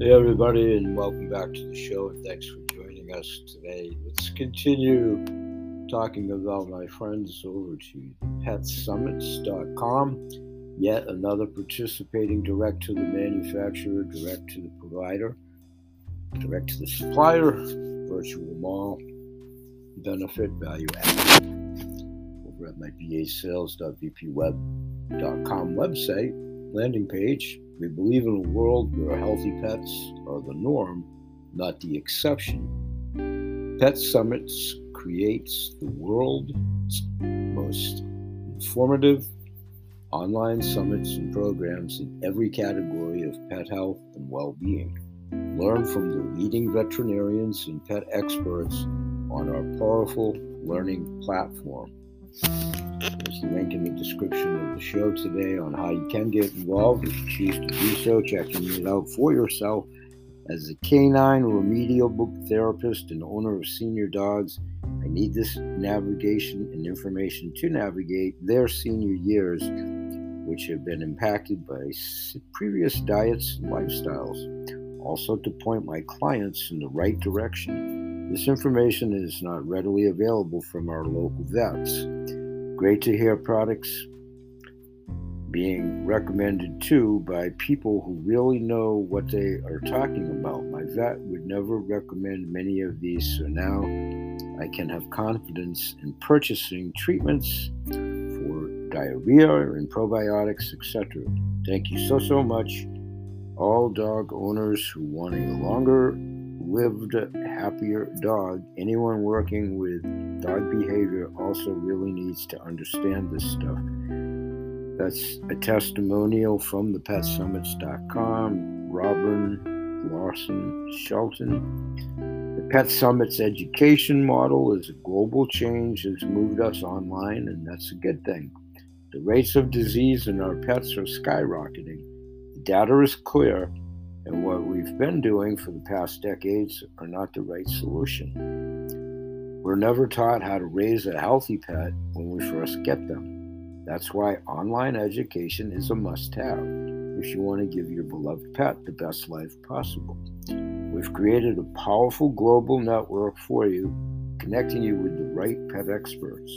Hey, everybody, and welcome back to the show. Thanks for joining us today. Let's continue talking about my friends over to petsummits.com. Yet another participating direct to the manufacturer, direct to the provider, direct to the supplier, virtual mall, benefit, value add. Over at my vasales.vpweb.com website, landing page, we believe in a world where healthy pets are the norm, not the exception. Pet Summits creates the world's most informative online summits and programs in every category of pet health and well being. Learn from the leading veterinarians and pet experts on our powerful learning platform. There's a link in the description of the show today on how you can get involved if you choose to do so, checking it out for yourself. As a canine remedial book therapist and owner of senior dogs, I need this navigation and information to navigate their senior years, which have been impacted by previous diets and lifestyles. Also, to point my clients in the right direction. This information is not readily available from our local vets. Great to hear products being recommended too by people who really know what they are talking about. My vet would never recommend many of these, so now I can have confidence in purchasing treatments for diarrhea and probiotics, etc. Thank you so, so much. All dog owners who want a longer lived, happier dog, anyone working with dog behavior also really needs to understand this stuff. That's a testimonial from the petsummits.com, Robin Lawson Shelton. The Pet Summits education model is a global change has moved us online, and that's a good thing. The rates of disease in our pets are skyrocketing. The data is clear and what we've been doing for the past decades are not the right solution. We're never taught how to raise a healthy pet when we first get them. That's why online education is a must have if you want to give your beloved pet the best life possible. We've created a powerful global network for you, connecting you with the right pet experts,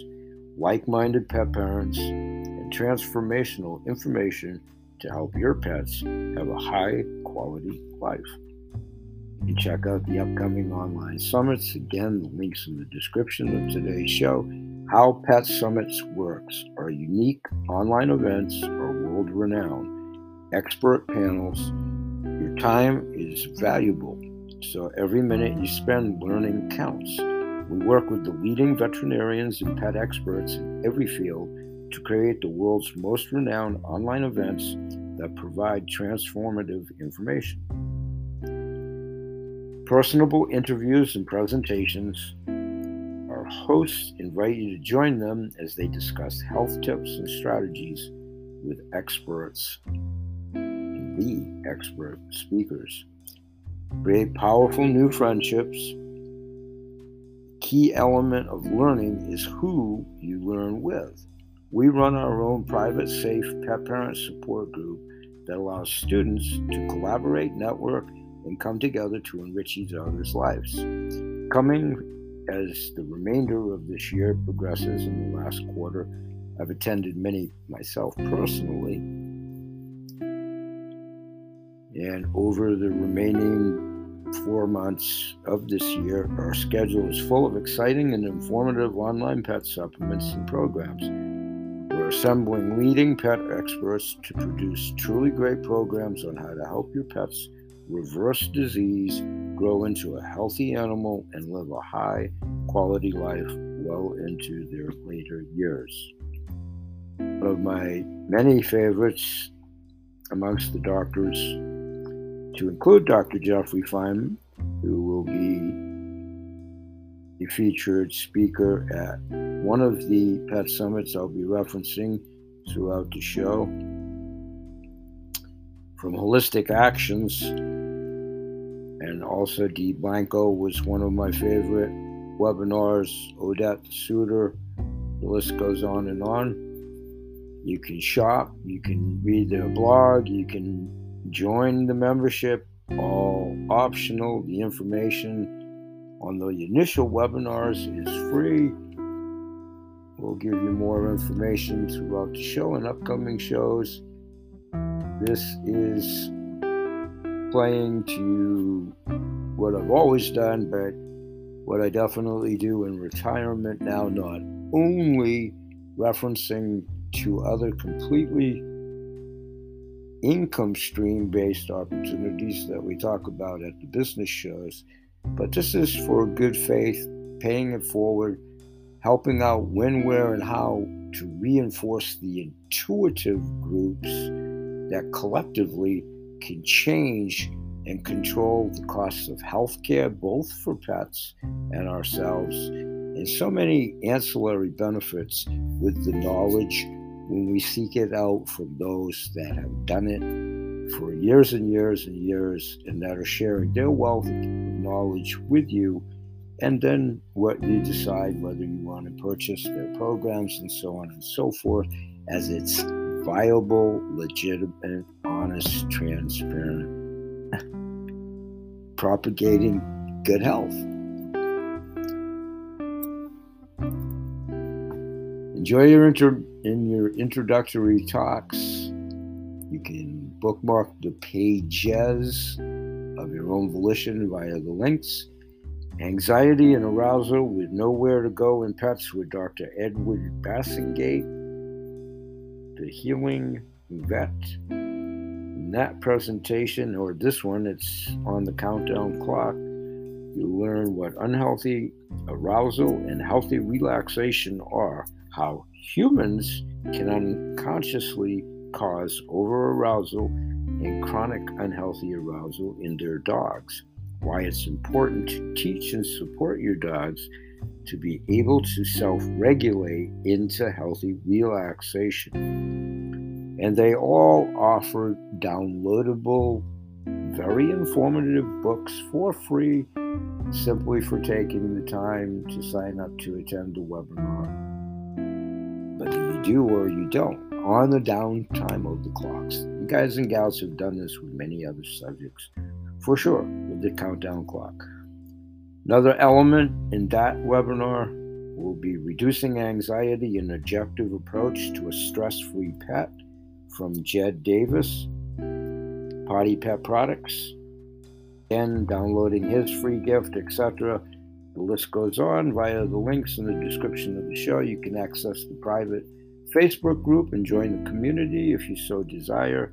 like minded pet parents, and transformational information to help your pets have a high quality life. You can check out the upcoming online summits. Again, the links in the description of today's show. How Pet Summits works. are unique online events are world renowned. Expert panels. Your time is valuable, so every minute you spend learning counts. We work with the leading veterinarians and pet experts in every field to create the world's most renowned online events that provide transformative information. Personable interviews and presentations. Our hosts invite you to join them as they discuss health tips and strategies with experts the expert speakers. Create powerful new friendships. Key element of learning is who you learn with. We run our own private, safe pet parent support group that allows students to collaborate, network, and come together to enrich each other's lives. Coming as the remainder of this year progresses in the last quarter, I've attended many myself personally. And over the remaining four months of this year, our schedule is full of exciting and informative online pet supplements and programs assembling leading pet experts to produce truly great programs on how to help your pets reverse disease, grow into a healthy animal, and live a high quality life well into their later years. One of my many favorites amongst the doctors, to include Dr. Jeffrey Feinman, who will be the featured speaker at one of the pet summits I'll be referencing throughout the show. From Holistic Actions, and also Dee Blanco was one of my favorite webinars, Odette Suter, the list goes on and on. You can shop, you can read their blog, you can join the membership, all optional. The information on the initial webinars is free. We'll give you more information throughout the show and upcoming shows. This is playing to what I've always done, but what I definitely do in retirement now, not only referencing to other completely income stream based opportunities that we talk about at the business shows, but this is for good faith, paying it forward, helping out when, where, and how to reinforce the intuitive groups that collectively can change and control the costs of healthcare, both for pets and ourselves, and so many ancillary benefits with the knowledge when we seek it out from those that have done it for years and years and years and that are sharing their wealth of knowledge with you. And then what you decide whether you want to purchase their programs and so on and so forth as it's viable, legitimate, honest, transparent, propagating good health. Enjoy your inter- in your introductory talks. You can bookmark the pages of your own volition via the links. Anxiety and arousal with nowhere to go in pets with Dr. Edward Bassingate, the healing vet. In that presentation, or this one, it's on the countdown clock. You learn what unhealthy arousal and healthy relaxation are how humans can unconsciously cause overarousal and chronic unhealthy arousal in their dogs, why it's important to teach and support your dogs to be able to self regulate into healthy relaxation. And they all offer downloadable, very informative books for free simply for taking the time to sign up to attend the webinar But you do or you don't on the downtime of the clocks. You guys and gals have done this with many other subjects, for sure, the countdown clock. Another element in that webinar will be reducing anxiety and objective approach to a stress free pet from Jed Davis, Potty Pet Products, and downloading his free gift, etc. The list goes on via the links in the description of the show. You can access the private Facebook group and join the community if you so desire.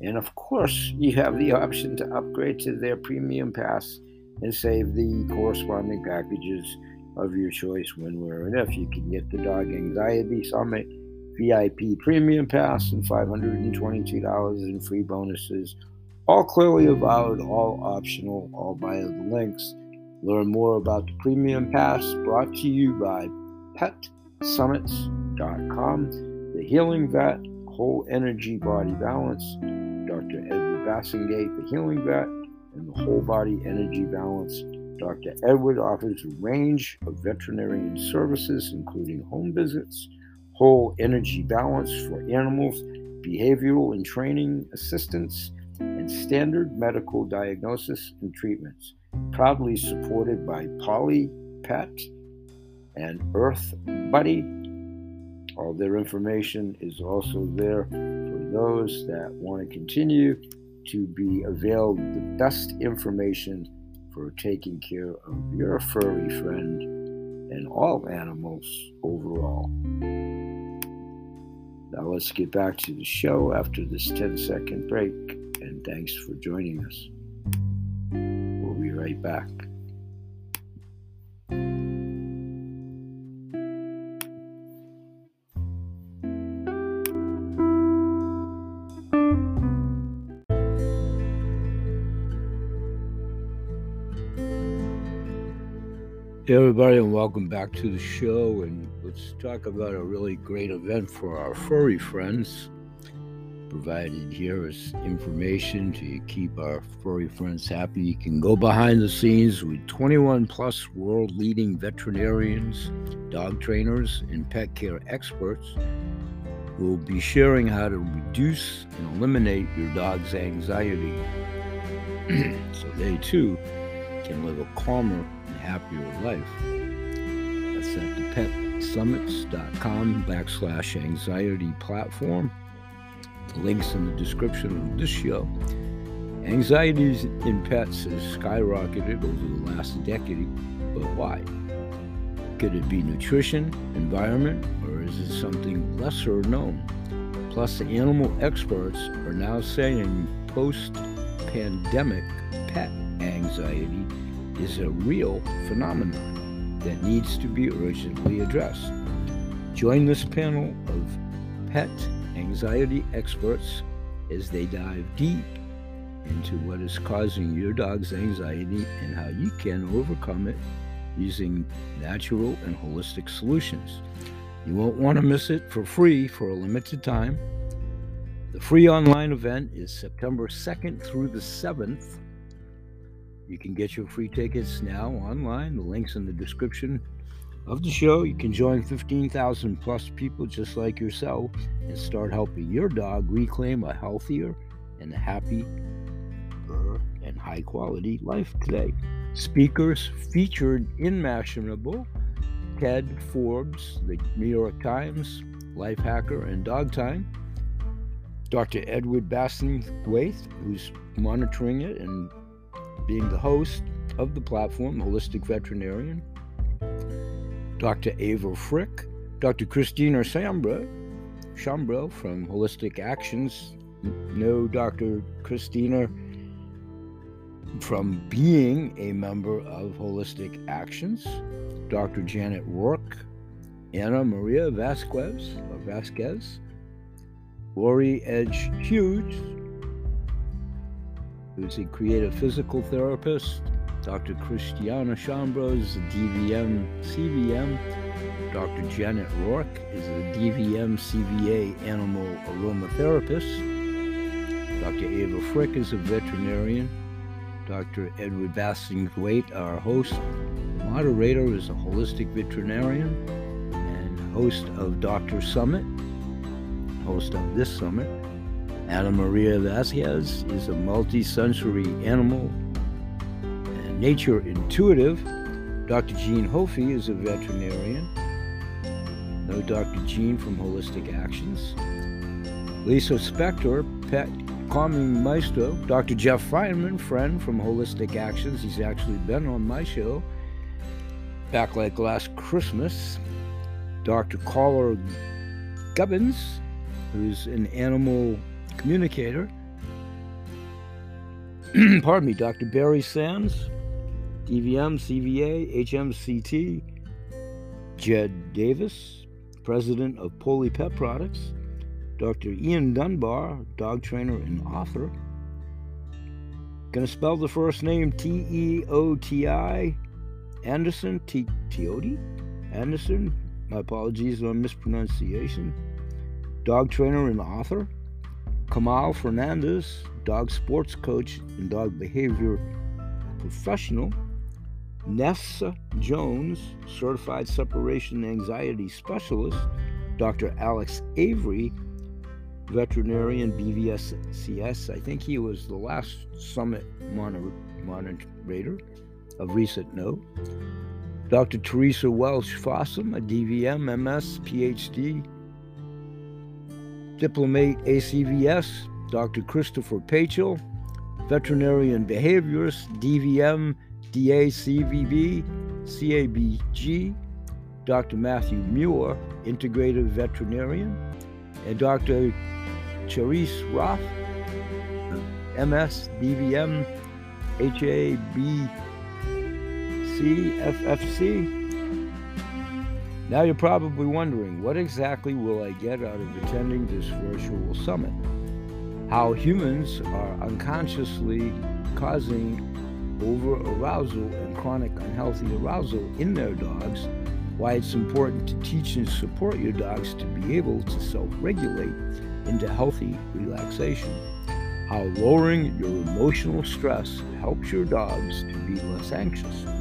And of course, you have the option to upgrade to their premium pass and save the corresponding packages of your choice when, where, and if. You can get the Dog Anxiety Summit VIP Premium Pass and $522 in free bonuses. All clearly avowed, all optional, all via the links. Learn more about the Premium Pass brought to you by PetSummits.com, the Healing Vet, Whole Energy Body Balance, Dr. Edward Bassingate, the Healing Vet, and the Whole Body Energy Balance. Dr. Edward offers a range of veterinarian services, including home visits, whole energy balance for animals, behavioral and training assistance, and standard medical diagnosis and treatments. Proudly supported by Polly Pet and Earth Buddy all their information is also there for those that want to continue to be availed the best information for taking care of your furry friend and all animals overall. Now let's get back to the show after this 10 second break, and thanks for joining us. We'll be right back. Everybody, and welcome back to the show. And let's talk about a really great event for our furry friends. Provided here is information to keep our furry friends happy. You can go behind the scenes with 21 plus world leading veterinarians, dog trainers, and pet care experts who will be sharing how to reduce and eliminate your dog's anxiety so they too can live a calmer happier life. That's at thepetsummits.com backslash anxiety platform. The link's in the description of this show. Anxiety in pets has skyrocketed over the last decade, but why? Could it be nutrition, environment, or is it something lesser known? Plus, the animal experts are now saying post pandemic pet anxiety is a real phenomenon that needs to be urgently addressed. Join this panel of pet anxiety experts as they dive deep into what is causing your dog's anxiety and how you can overcome it using natural and holistic solutions. You won't want to miss it for free for a limited time. The free online event is September 2nd through the 7th. You can get your free tickets now online. The link's in the description of the show. You can join 15,000 plus people just like yourself and start helping your dog reclaim a healthier and happy uh, and high quality life today. Speakers featured in Mashable Ted Forbes, the New York Times, Life Hacker, and Dog Time. Dr. Edward Bassingthwaighte, who's monitoring it and being the host of the platform, Holistic Veterinarian. Dr. Ava Frick, Dr. Christina Sambra, Chambreau from Holistic Actions. No, Dr. Christina from being a member of Holistic Actions, Dr. Janet Roark, Anna Maria Vasquez, Vasquez, Lori Edge Hughes, who's a creative physical therapist, Dr. Christiana Chambros, DVM CVM, Dr. Janet Roark is a DVM CVA animal aromatherapist, Dr. Ava Frick is a veterinarian, Dr. Edward Bassingthwaighte, our host. Moderator is a holistic veterinarian and host of Dr. Summit, host of this summit. Ana Maria Vasquez is a multi-sensory animal and nature intuitive. Dr. Jean Hofve is a veterinarian. No Dr. Jean from Holistic Actions. Lisa Spector, pet calming maestro, Dr. Jeff Feinman, friend from Holistic Actions. He's actually been on my show back like last Christmas. Dr. Caller Gubbins, who's an animal communicator. Pardon me, Dr. Barry Sands, DVM, CVA, HMCT. Jed Davis, president of Poly Pet Products. Dr. Ian Dunbar, dog trainer and author. Gonna spell the first name T E O T I Anderson T Teoti Anderson. My apologies on mispronunciation. Dog trainer and author. Kamal Fernandez, dog sports coach and dog behavior professional. Nessa Jones, certified separation anxiety specialist. Dr. Alex Avery, veterinarian BVSCS. I think he was the last summit moderator of recent note. Dr. Teresa Welch Fossum, a DVM, MS, PhD, diplomate ACVS, Dr. Christopher Pachel, veterinarian behaviorist, DVM, DACVB, CABG, Dr. Matthew Muir, integrative veterinarian, and Dr. Charisse Roth, MS, DVM, HABC, FFC. Now you're probably wondering, what exactly will I get out of attending this virtual summit? How humans are unconsciously causing over arousal and chronic unhealthy arousal in their dogs, why it's important to teach and support your dogs to be able to self regulate into healthy relaxation. How lowering your emotional stress helps your dogs to be less anxious.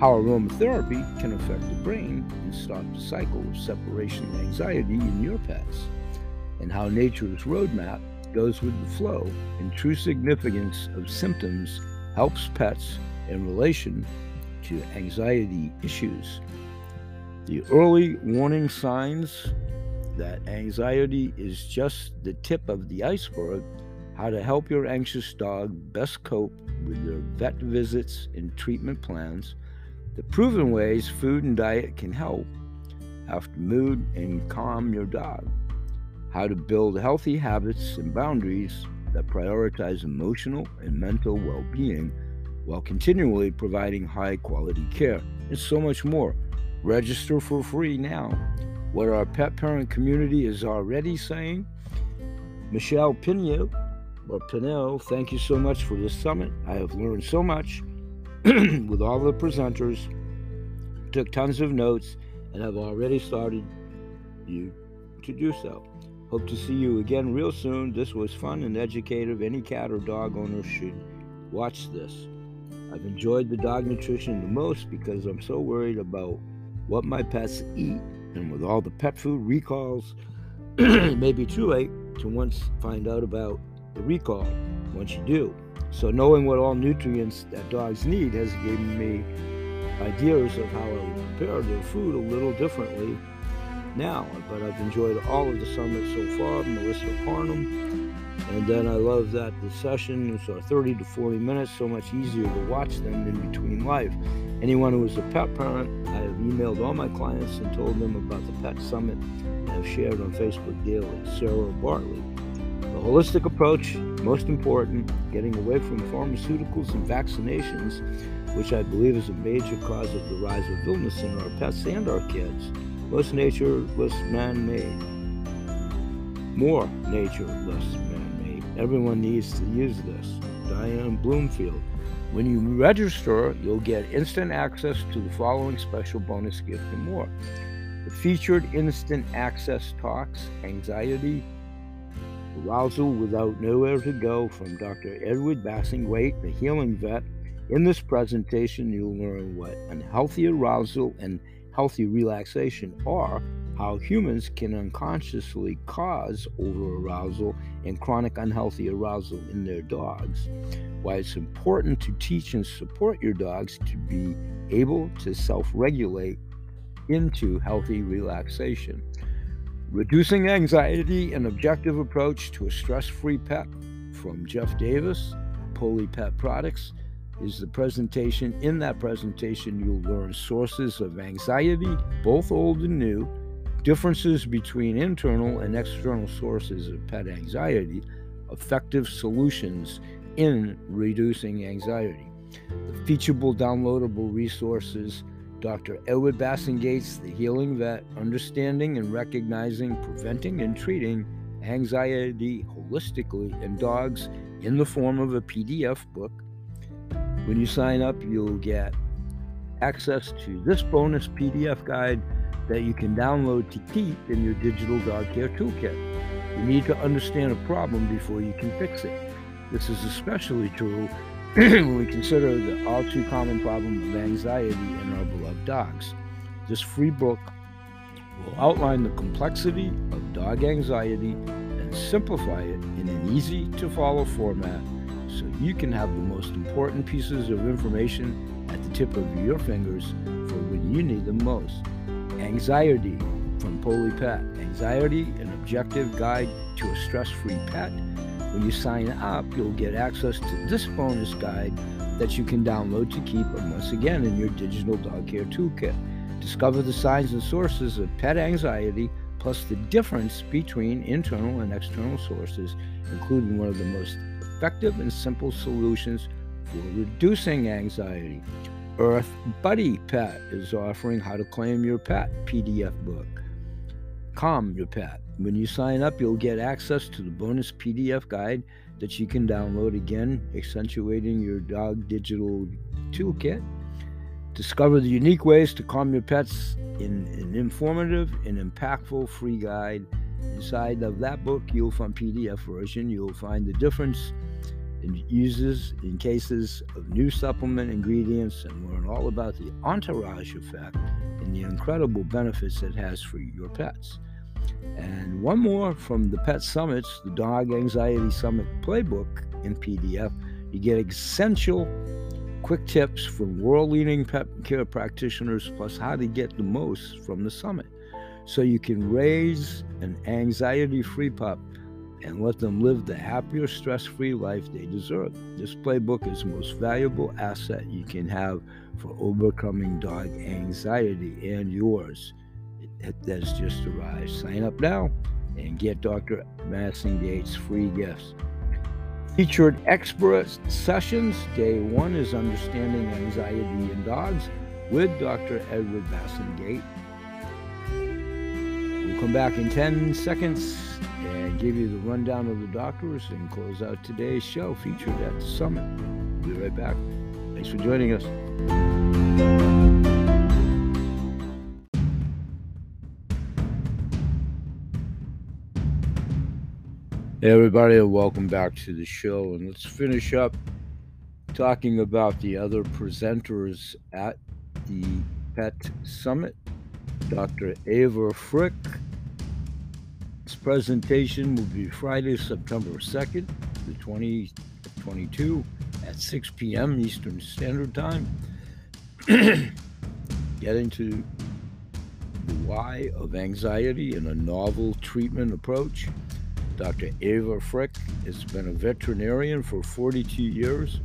How aromatherapy can affect the brain and stop the cycle of separation and anxiety in your pets. And how nature's roadmap goes with the flow and true significance of symptoms helps pets in relation to anxiety issues. The early warning signs that anxiety is just the tip of the iceberg, how to help your anxious dog best cope with their vet visits and treatment plans, the proven ways food and diet can help after mood and calm your dog, how to build healthy habits and boundaries that prioritize emotional and mental well being while continually providing high quality care, and so much more. Register for free now. What our pet parent community is already saying. Michelle Pino, or Pinel, thank you so much for this summit. I have learned so much with all the presenters, took tons of notes, and have already started you to do so. Hope to see you again real soon. This was fun and educative. Any cat or dog owner should watch this. I've enjoyed the dog nutrition the most because I'm so worried about what my pets eat. And with all the pet food recalls, it may be too late to once find out about the recall once you do. So knowing what all nutrients that dogs need has given me ideas of how to prepare their food a little differently now. But I've enjoyed all of the summits so far. Melissa Parnham, and then I love that the sessions are uh, 30 to 40 minutes, so much easier to watch them in between life. Anyone who is a pet parent, I have emailed all my clients and told them about the Pet Summit I've shared on Facebook daily. Sarah Bartley. The holistic approach, most important, getting away from pharmaceuticals and vaccinations, which I believe is a major cause of the rise of illness in our pets and our kids. Most nature, less man made. More nature, less man made. Everyone needs to use this. Diane Bloomfield. When you register, you'll get instant access to the following special bonus gift and more. The featured instant access talks, anxiety, arousal without nowhere to go from Dr. Edward Bassingthwaighte, the healing vet. In this presentation, you'll learn what unhealthy arousal and healthy relaxation are how humans can unconsciously cause overarousal and chronic unhealthy arousal in their dogs, why it's important to teach and support your dogs to be able to self regulate into healthy relaxation. Reducing Anxiety An Objective Approach to a Stress Free Pet from Jeff Davis, Poly Pet Products, is the presentation. In that presentation, you'll learn sources of anxiety, both old and new, differences between internal and external sources of pet anxiety, effective solutions in reducing anxiety. The featureable downloadable resources Dr. Edward Bassingates, the healing vet, understanding and recognizing, preventing, and treating anxiety holistically in dogs in the form of a PDF book. When you sign up, you'll get access to this bonus PDF guide that you can download to keep in your digital dog care toolkit. You need to understand a problem before you can fix it. This is especially true when we consider the all too common problem of anxiety in our beloved dogs. This free book will outline the complexity of dog anxiety and simplify it in an easy to follow format so you can have the most important pieces of information at the tip of your fingers for when you need them most. Anxiety from Poly Pet. Anxiety, an objective guide to a stress free pet. When you sign up, you'll get access to this bonus guide that you can download to keep once again in your digital dog care toolkit. Discover the signs and sources of pet anxiety, plus the difference between internal and external sources, including one of the most effective and simple solutions for reducing anxiety. Earth Buddy Pet is offering How to Claim Your Pet PDF book. Calm Your Pet. When you sign up, you'll get access to the bonus PDF guide that you can download again, accentuating your dog digital toolkit. Discover the unique ways to calm your pets in an informative and impactful free guide. Inside of that book, you'll find PDF version. You'll find the difference in uses in cases of new supplement ingredients and learn all about the entourage effect and the incredible benefits it has for your pets. And one more from the Pet Summits, the Dog Anxiety Summit Playbook in PDF. You get essential quick tips from world leading pet care practitioners, plus how to get the most from the summit. So you can raise an anxiety free pup and let them live the happier, stress free life they deserve. This playbook is the most valuable asset you can have for overcoming dog anxiety and yours. It has just arrived. Sign up now and get Dr. Bassingate's free gifts. Featured expert sessions. Day one is Understanding Anxiety in Dogs with Dr. Edward Bassingate. We'll come back in 10 seconds and give you the rundown of the doctors and close out today's show featured at the summit. We'll be right back. Thanks for joining us. Hey, everybody, and welcome back to the show. And let's finish up talking about the other presenters at the Pet Summit. Dr. Eva Frick. This presentation will be Friday, September 2nd, the 2022 at 6 p.m. Eastern Standard Time. Get into the why of anxiety and a novel treatment approach. Dr. Eva Frick has been a veterinarian for 42 years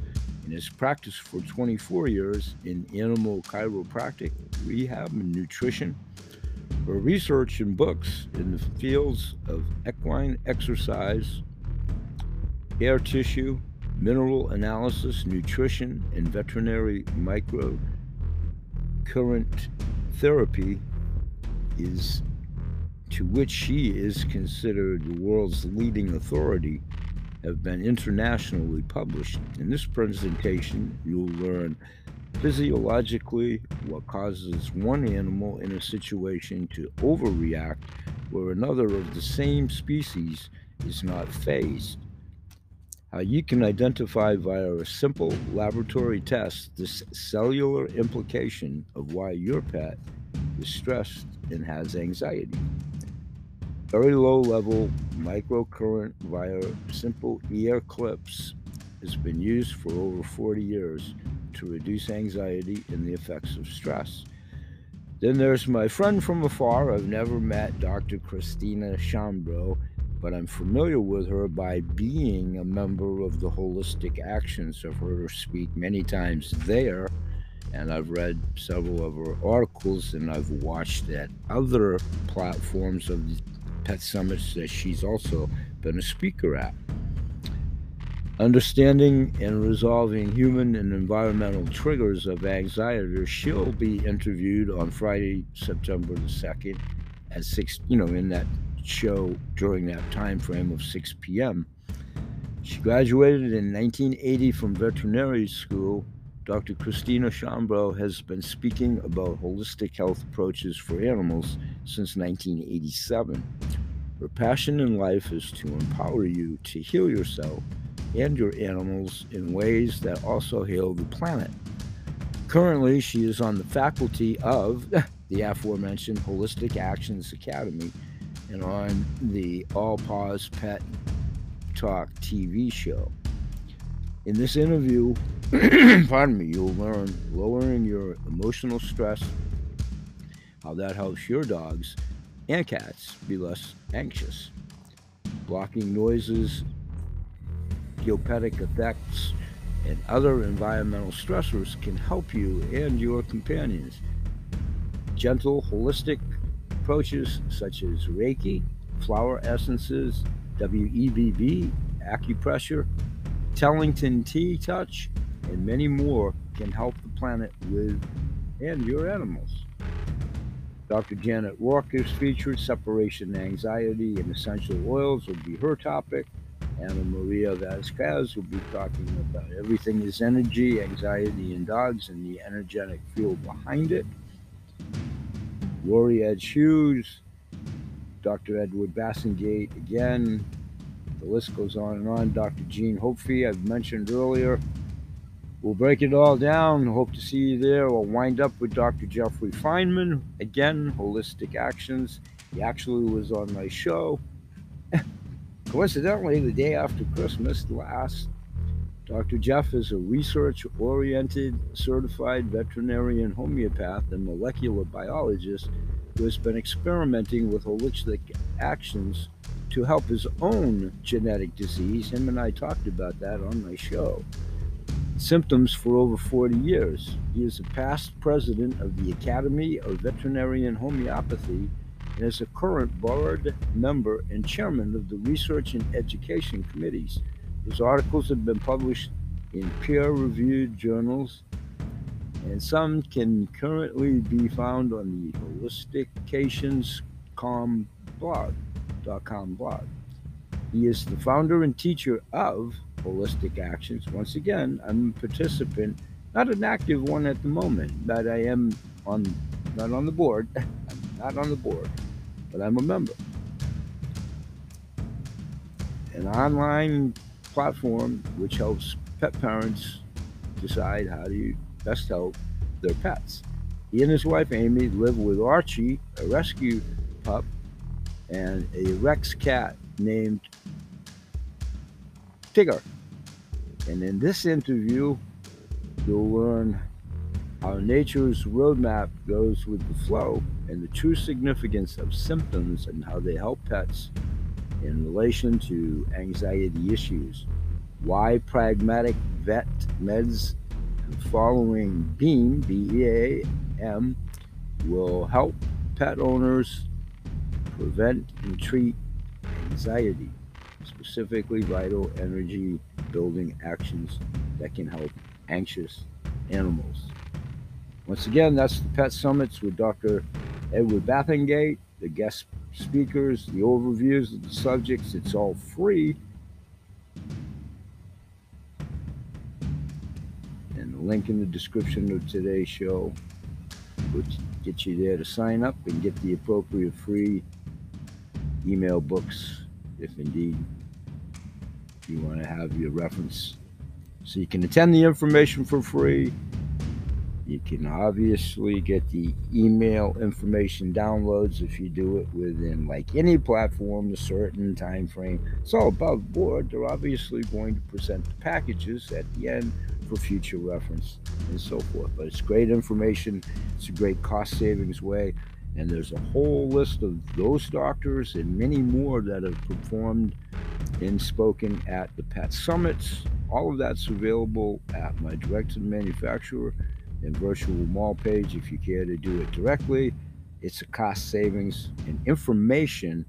and has practiced for 24 years in animal chiropractic, rehab, and nutrition. Her research and books in the fields of equine exercise, hair tissue, mineral analysis, nutrition, and veterinary micro current therapy is to which she is considered the world's leading authority, have been internationally published. In this presentation, you'll learn physiologically what causes one animal in a situation to overreact where another of the same species is not phased. How you can identify via a simple laboratory test the cellular implication of why your pet is stressed and has anxiety very low level microcurrent via simple ear clips has been used for over 40 years to reduce anxiety and the effects of stress. Then there's my friend from afar. I've never met Dr. Christina Chambreau, but I'm familiar with her by being a member of the Holistic Actions. I've heard her speak many times there, and I've read several of her articles, and I've watched at other platforms of Pet Summits that she's also been a speaker at. Understanding and resolving human and environmental triggers of anxiety. She'll be interviewed on Friday, September the 2nd at 6, you know, in that show during that time frame of 6 p.m. She graduated in 1980 from veterinary school. Dr. Christina Chambreau has been speaking about holistic health approaches for animals since 1987. Her passion in life is to empower you to heal yourself and your animals in ways that also heal the planet. Currently, she is on the faculty of the aforementioned Holistic Actions Academy and on the All Paws Pet Talk TV show. In this interview, pardon me, you'll learn lowering your emotional stress, how that helps your dogs and cats be less anxious. Blocking noises, geopathic effects, and other environmental stressors can help you and your companions. Gentle, holistic approaches such as Reiki, flower essences, WEBV, acupressure, Tellington TTouch, and many more can help the planet with and your animals. Dr. Janet Walker's featured. Separation anxiety and essential oils will be her topic. Anna Maria Vasquez will be talking about everything is energy, anxiety in dogs, and the energetic fuel behind it. Edge Hughes, Dr. Edward Bassingate again. The list goes on and on. Dr. Jean Hofve, I've mentioned earlier. We'll break it all down. Hope to see you there. We'll wind up with Dr. Jeffrey Feinman. Again, Holistic Actions. He actually was on my show. Coincidentally, the day after Christmas last, Dr. Jeff is a research oriented certified veterinarian homeopath and molecular biologist who has been experimenting with holistic actions to help his own genetic disease. Him and I talked about that on my show. Symptoms for over 40 years. He is a past president of the Academy of Veterinarian Homeopathy and is a current board member and chairman of the Research and Education Committees. His articles have been published in peer reviewed journals, and some can currently be found on the HolisticActions.com blog. Blog. He is the founder and teacher of Holistic Actions. Once again, I'm a participant, not an active one at the moment, but I am on not on the board. I'm not on the board, but I'm a member. An online platform which helps pet parents decide how to best help their pets. He and his wife Amy live with Archie, a rescue pup, and a Rex cat named Tigger. And in this interview, you'll learn how nature's roadmap goes with the flow and the true significance of symptoms and how they help pets in relation to anxiety issues. Why pragmatic vet meds following BEAM, B E A M, will help pet owners prevent and treat anxiety, specifically vital energy building actions that can help anxious animals. Once again, that's the Pet Summits with Dr. Edward Bathengate, the guest speakers, the overviews of the subjects. It's all free. And the link in the description of today's show, which gets you there to sign up and get the appropriate free email books, if indeed you want to have your reference. So you can attend the information for free you can obviously get the email information downloads if you do it within like any platform, a certain time frame. It's all above board. They're obviously going to present the packages at the end for future reference and so forth. But it's great information. It's a great cost savings way. And there's a whole list of those doctors and many more that have performed and spoken at the Pet Summits. All of that's available at my direct to manufacturer and virtual mall page if you care to do it directly. It's a cost savings and information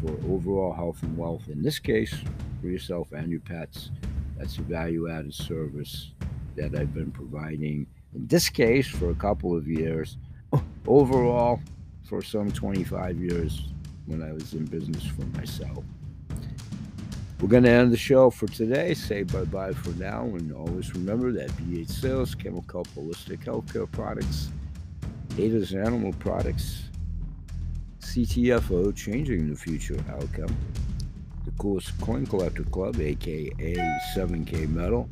for overall health and wealth. In this case, for yourself and your pets. That's a value added service that I've been providing, in this case, for a couple of years. Overall, for some 25 years when I was in business for myself. We're going to end the show for today. Say bye bye for now. And always remember that BH Sales, Chemical Holistic Healthcare Products, Ada's Animal Products, CTFO, Changing the Future Outcome, the coolest coin collector club, aka 7K Metal.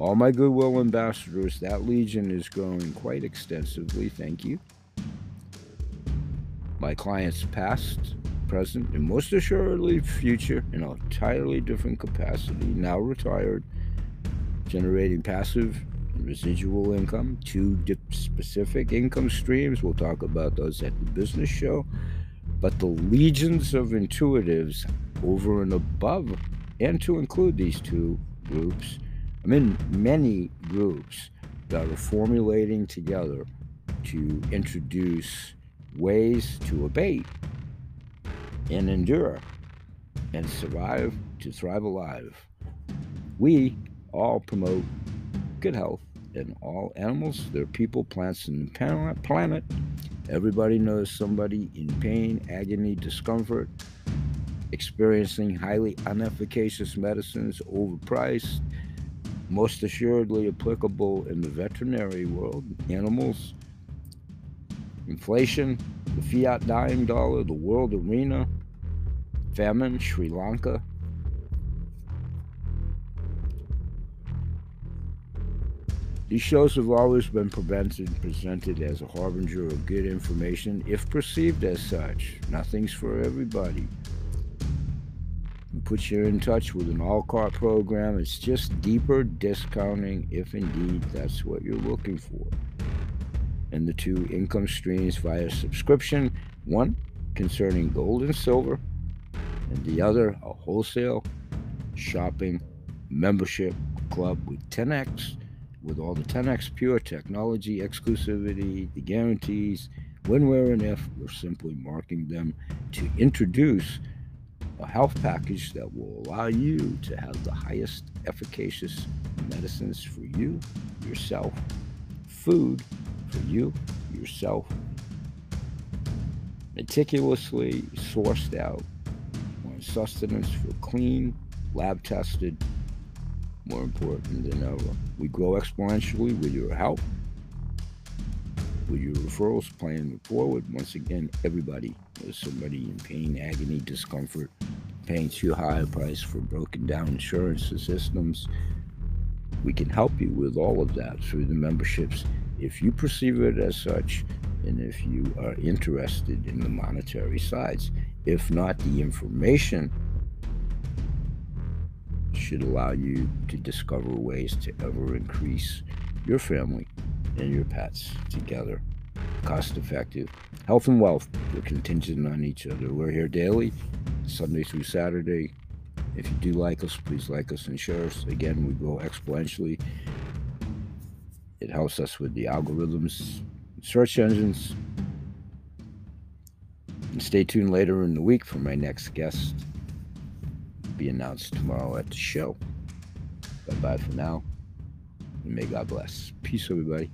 All my Goodwill ambassadors, that legion is growing quite extensively. Thank you. My clients past, present, and most assuredly future in an entirely different capacity, now retired, generating passive residual income, two specific income streams. We'll talk about those at the business show. But the legions of intuitives over and above, and to include these two groups, I'm in many groups that are formulating together to introduce ways to abate and endure and survive to thrive alive. We all promote good health in all animals, their people, plants, and the planet. Everybody knows somebody in pain, agony, discomfort, experiencing highly inefficacious medicines, overpriced, most assuredly applicable in the veterinary world, animals, inflation, the fiat dying dollar, the world arena, famine, Sri Lanka. These shows have always been presented, as a harbinger of good information, if perceived as such. Nothing's for everybody. It puts you in touch with an all cart program. It's just deeper discounting, if indeed that's what you're looking for. And the two income streams via subscription one concerning gold and silver, and the other a wholesale shopping membership club with 10x, with all the 10x pure technology, exclusivity, the guarantees, when, where, and if. We're simply marking them to introduce a health package that will allow you to have the highest efficacious medicines for you, yourself, food for you, yourself, meticulously sourced out on sustenance for clean, lab tested, more important than ever. We grow exponentially with your help, with your referrals, playing forward. Once again, everybody is somebody in pain, agony, discomfort, paying too high a price for broken down insurance systems. We can help you with all of that through the memberships if you perceive it as such and if you are interested in the monetary sides. If not, the information should allow you to discover ways to ever increase your family and your pets together. Cost effective. Health and wealth, we're contingent on each other. We're here daily, Sunday through Saturday. If you do like us, please like us and share us. Again, we grow exponentially. It helps us with the algorithms, search engines. And stay tuned later in the week for my next guest be announced tomorrow at the show. Bye bye for now. And may God bless. Peace, everybody.